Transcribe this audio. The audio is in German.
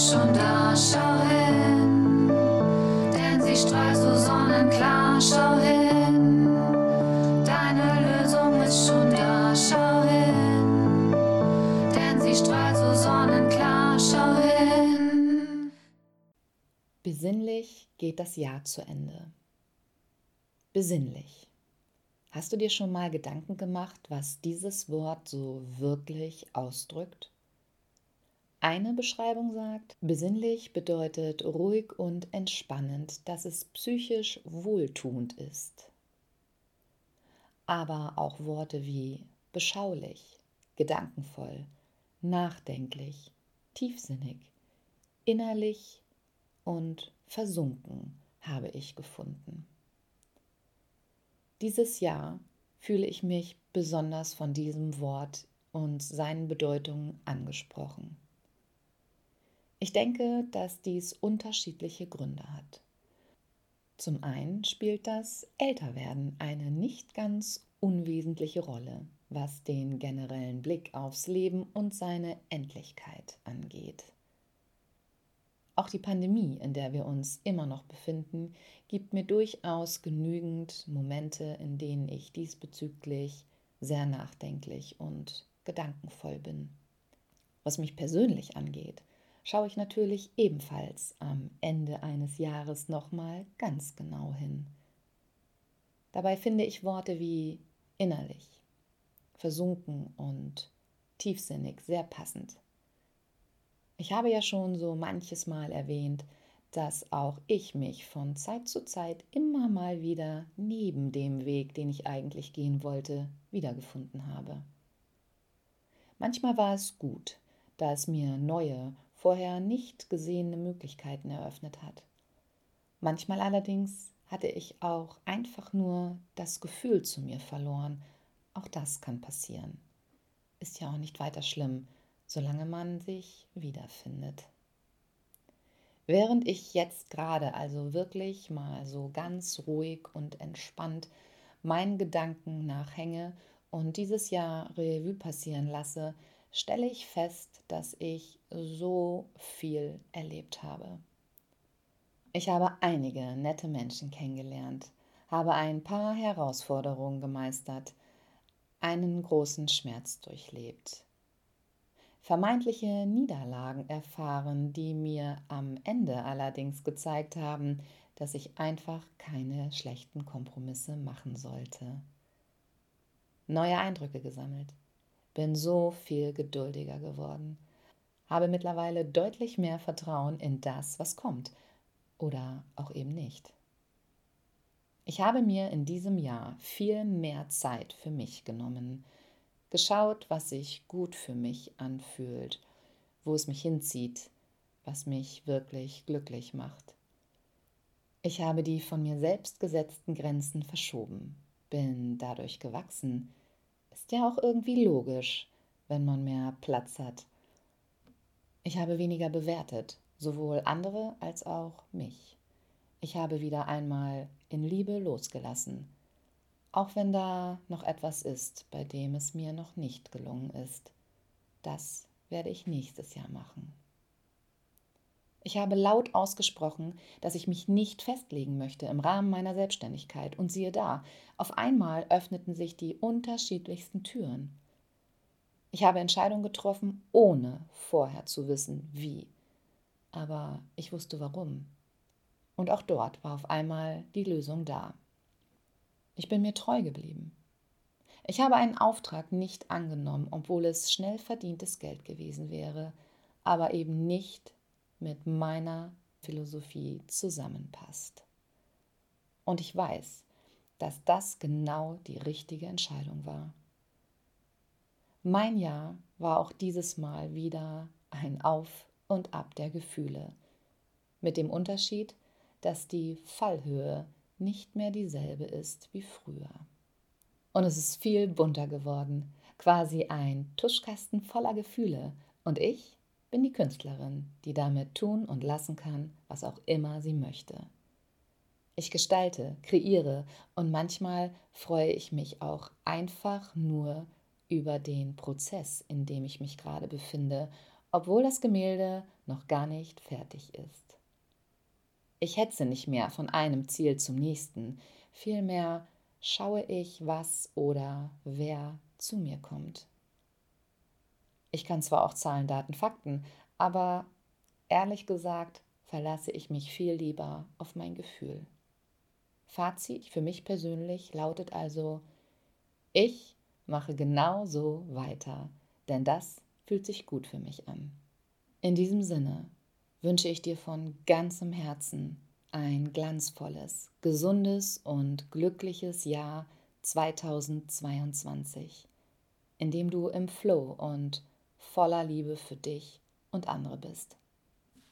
ist schon da, schau hin, denn sie strahlt so sonnenklar, schau hin, deine Lösung ist schon da, schau hin, denn sie strahlt so sonnenklar, schau hin. Besinnlich geht das Jahr zu Ende. Besinnlich. Hast du dir schon mal Gedanken gemacht, was dieses Wort so wirklich ausdrückt? Eine Beschreibung sagt, besinnlich bedeutet ruhig und entspannend, dass es psychisch wohltuend ist. Aber auch Worte wie beschaulich, gedankenvoll, nachdenklich, tiefsinnig, innerlich und versunken habe ich gefunden. Dieses Jahr fühle ich mich besonders von diesem Wort und seinen Bedeutungen angesprochen. Ich denke, dass dies unterschiedliche Gründe hat. Zum einen spielt das Älterwerden eine nicht ganz unwesentliche Rolle, was den generellen Blick aufs Leben und seine Endlichkeit angeht. Auch die Pandemie, in der wir uns immer noch befinden, gibt mir durchaus genügend Momente, in denen ich diesbezüglich sehr nachdenklich und gedankenvoll bin. Was mich persönlich angeht, schaue ich natürlich ebenfalls am Ende eines Jahres nochmal ganz genau hin. Dabei finde ich Worte wie innerlich, versunken und tiefsinnig sehr passend. Ich habe ja schon so manches Mal erwähnt, dass auch ich mich von Zeit zu Zeit immer mal wieder neben dem Weg, den ich eigentlich gehen wollte, wiedergefunden habe. Manchmal war es gut, da es mir neue vorher nicht gesehene Möglichkeiten eröffnet hat. Manchmal allerdings hatte ich auch einfach nur das Gefühl zu mir verloren. Auch das kann passieren. Ist ja auch nicht weiter schlimm, solange man sich wiederfindet. Während ich jetzt gerade also wirklich mal so ganz ruhig und entspannt meinen Gedanken nachhänge und dieses Jahr Revue passieren lasse, stelle ich fest, dass ich so viel erlebt habe. Ich habe einige nette Menschen kennengelernt, habe ein paar Herausforderungen gemeistert, einen großen Schmerz durchlebt, vermeintliche Niederlagen erfahren, die mir am Ende allerdings gezeigt haben, dass ich einfach keine schlechten Kompromisse machen sollte. Neue Eindrücke gesammelt, bin so viel geduldiger geworden, habe mittlerweile deutlich mehr Vertrauen in das, was kommt. Oder auch eben nicht. Ich habe mir in diesem Jahr viel mehr Zeit für mich genommen, geschaut, was sich gut für mich anfühlt, wo es mich hinzieht, was mich wirklich glücklich macht. Ich habe die von mir selbst gesetzten Grenzen verschoben, bin dadurch gewachsen, ist ja auch irgendwie logisch, wenn man mehr Platz hat. Ich habe weniger bewertet, sowohl andere als auch mich. Ich habe wieder einmal in Liebe losgelassen, auch wenn da noch etwas ist, bei dem es mir noch nicht gelungen ist. Das werde ich nächstes Jahr machen. Ich habe laut ausgesprochen, dass ich mich nicht festlegen möchte im Rahmen meiner Selbstständigkeit. Und siehe da, auf einmal öffneten sich die unterschiedlichsten Türen. Ich habe Entscheidungen getroffen, ohne vorher zu wissen, wie. Aber ich wusste warum. Und auch dort war auf einmal die Lösung da. Ich bin mir treu geblieben. Ich habe einen Auftrag nicht angenommen, obwohl es schnell verdientes Geld gewesen wäre, aber eben nicht mit meiner Philosophie zusammenpasst. Und ich weiß, dass das genau die richtige Entscheidung war. Mein Jahr war auch dieses Mal wieder ein Auf und Ab der Gefühle, mit dem Unterschied, dass die Fallhöhe nicht mehr dieselbe ist wie früher. Und es ist viel bunter geworden, quasi ein Tuschkasten voller Gefühle, und ich bin die Künstlerin, die damit tun und lassen kann, was auch immer sie möchte. Ich gestalte, kreiere und manchmal freue ich mich auch einfach nur über den Prozess, in dem ich mich gerade befinde, obwohl das Gemälde noch gar nicht fertig ist. Ich hetze nicht mehr von einem Ziel zum nächsten, vielmehr schaue ich, was oder wer zu mir kommt. Ich kann zwar auch Zahlen, Daten, Fakten, aber ehrlich gesagt verlasse ich mich viel lieber auf mein Gefühl. Fazit für mich persönlich lautet also, ich mache genau so weiter, denn das fühlt sich gut für mich an. In diesem Sinne wünsche ich dir von ganzem Herzen ein glanzvolles, gesundes und glückliches Jahr 2022, in dem du im Flow und voller Liebe für dich und andere bist.